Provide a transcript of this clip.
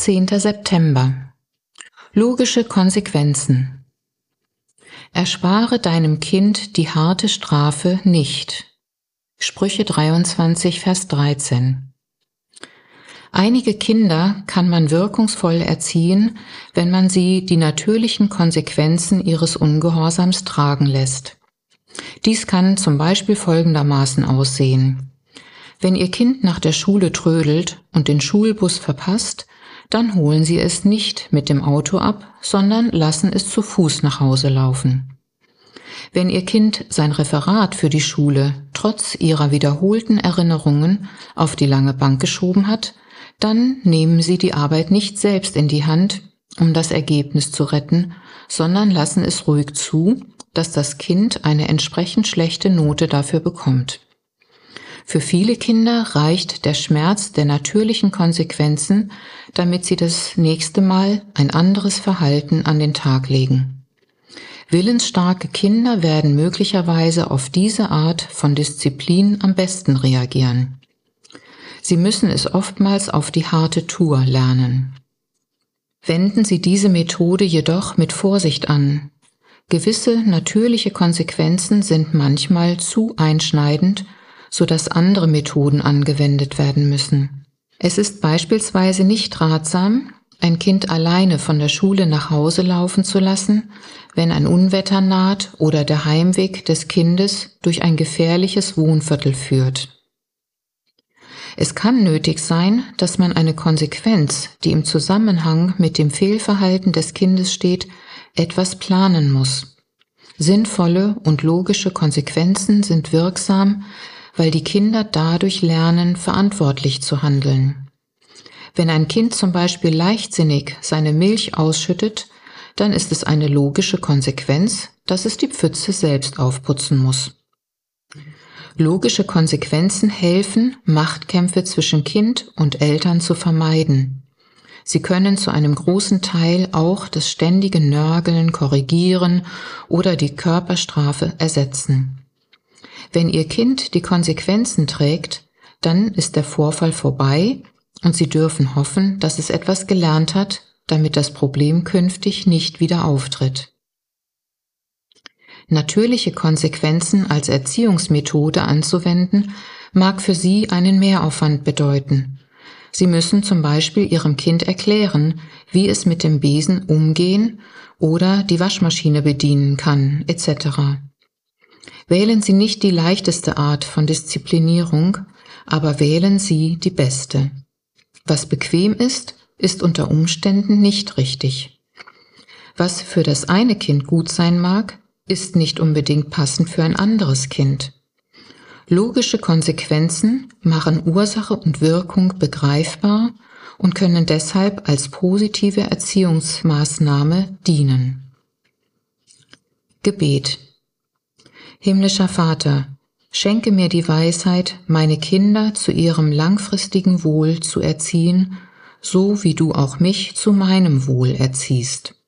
10. September. Logische Konsequenzen. Erspare deinem Kind die harte Strafe nicht. Sprüche 23, Vers 13. Einige Kinder kann man wirkungsvoll erziehen, wenn man sie die natürlichen Konsequenzen ihres Ungehorsams tragen lässt. Dies kann zum Beispiel folgendermaßen aussehen. Wenn Ihr Kind nach der Schule trödelt und den Schulbus verpasst, dann holen Sie es nicht mit dem Auto ab, sondern lassen es zu Fuß nach Hause laufen. Wenn Ihr Kind sein Referat für die Schule trotz Ihrer wiederholten Erinnerungen auf die lange Bank geschoben hat, dann nehmen Sie die Arbeit nicht selbst in die Hand, um das Ergebnis zu retten, sondern lassen es ruhig zu, dass das Kind eine entsprechend schlechte Note dafür bekommt. Für viele Kinder reicht der Schmerz der natürlichen Konsequenzen, damit sie das nächste Mal ein anderes Verhalten an den Tag legen. Willensstarke Kinder werden möglicherweise auf diese Art von Disziplin am besten reagieren. Sie müssen es oftmals auf die harte Tour lernen. Wenden Sie diese Methode jedoch mit Vorsicht an. Gewisse natürliche Konsequenzen sind manchmal zu einschneidend so dass andere Methoden angewendet werden müssen. Es ist beispielsweise nicht ratsam, ein Kind alleine von der Schule nach Hause laufen zu lassen, wenn ein Unwetter naht oder der Heimweg des Kindes durch ein gefährliches Wohnviertel führt. Es kann nötig sein, dass man eine Konsequenz, die im Zusammenhang mit dem Fehlverhalten des Kindes steht, etwas planen muss. Sinnvolle und logische Konsequenzen sind wirksam, weil die Kinder dadurch lernen, verantwortlich zu handeln. Wenn ein Kind zum Beispiel leichtsinnig seine Milch ausschüttet, dann ist es eine logische Konsequenz, dass es die Pfütze selbst aufputzen muss. Logische Konsequenzen helfen, Machtkämpfe zwischen Kind und Eltern zu vermeiden. Sie können zu einem großen Teil auch das ständige Nörgeln, Korrigieren oder die Körperstrafe ersetzen. Wenn Ihr Kind die Konsequenzen trägt, dann ist der Vorfall vorbei und Sie dürfen hoffen, dass es etwas gelernt hat, damit das Problem künftig nicht wieder auftritt. Natürliche Konsequenzen als Erziehungsmethode anzuwenden, mag für Sie einen Mehraufwand bedeuten. Sie müssen zum Beispiel Ihrem Kind erklären, wie es mit dem Besen umgehen oder die Waschmaschine bedienen kann, etc. Wählen Sie nicht die leichteste Art von Disziplinierung, aber wählen Sie die beste. Was bequem ist, ist unter Umständen nicht richtig. Was für das eine Kind gut sein mag, ist nicht unbedingt passend für ein anderes Kind. Logische Konsequenzen machen Ursache und Wirkung begreifbar und können deshalb als positive Erziehungsmaßnahme dienen. Gebet Himmlischer Vater, schenke mir die Weisheit, meine Kinder zu ihrem langfristigen Wohl zu erziehen, so wie du auch mich zu meinem Wohl erziehst.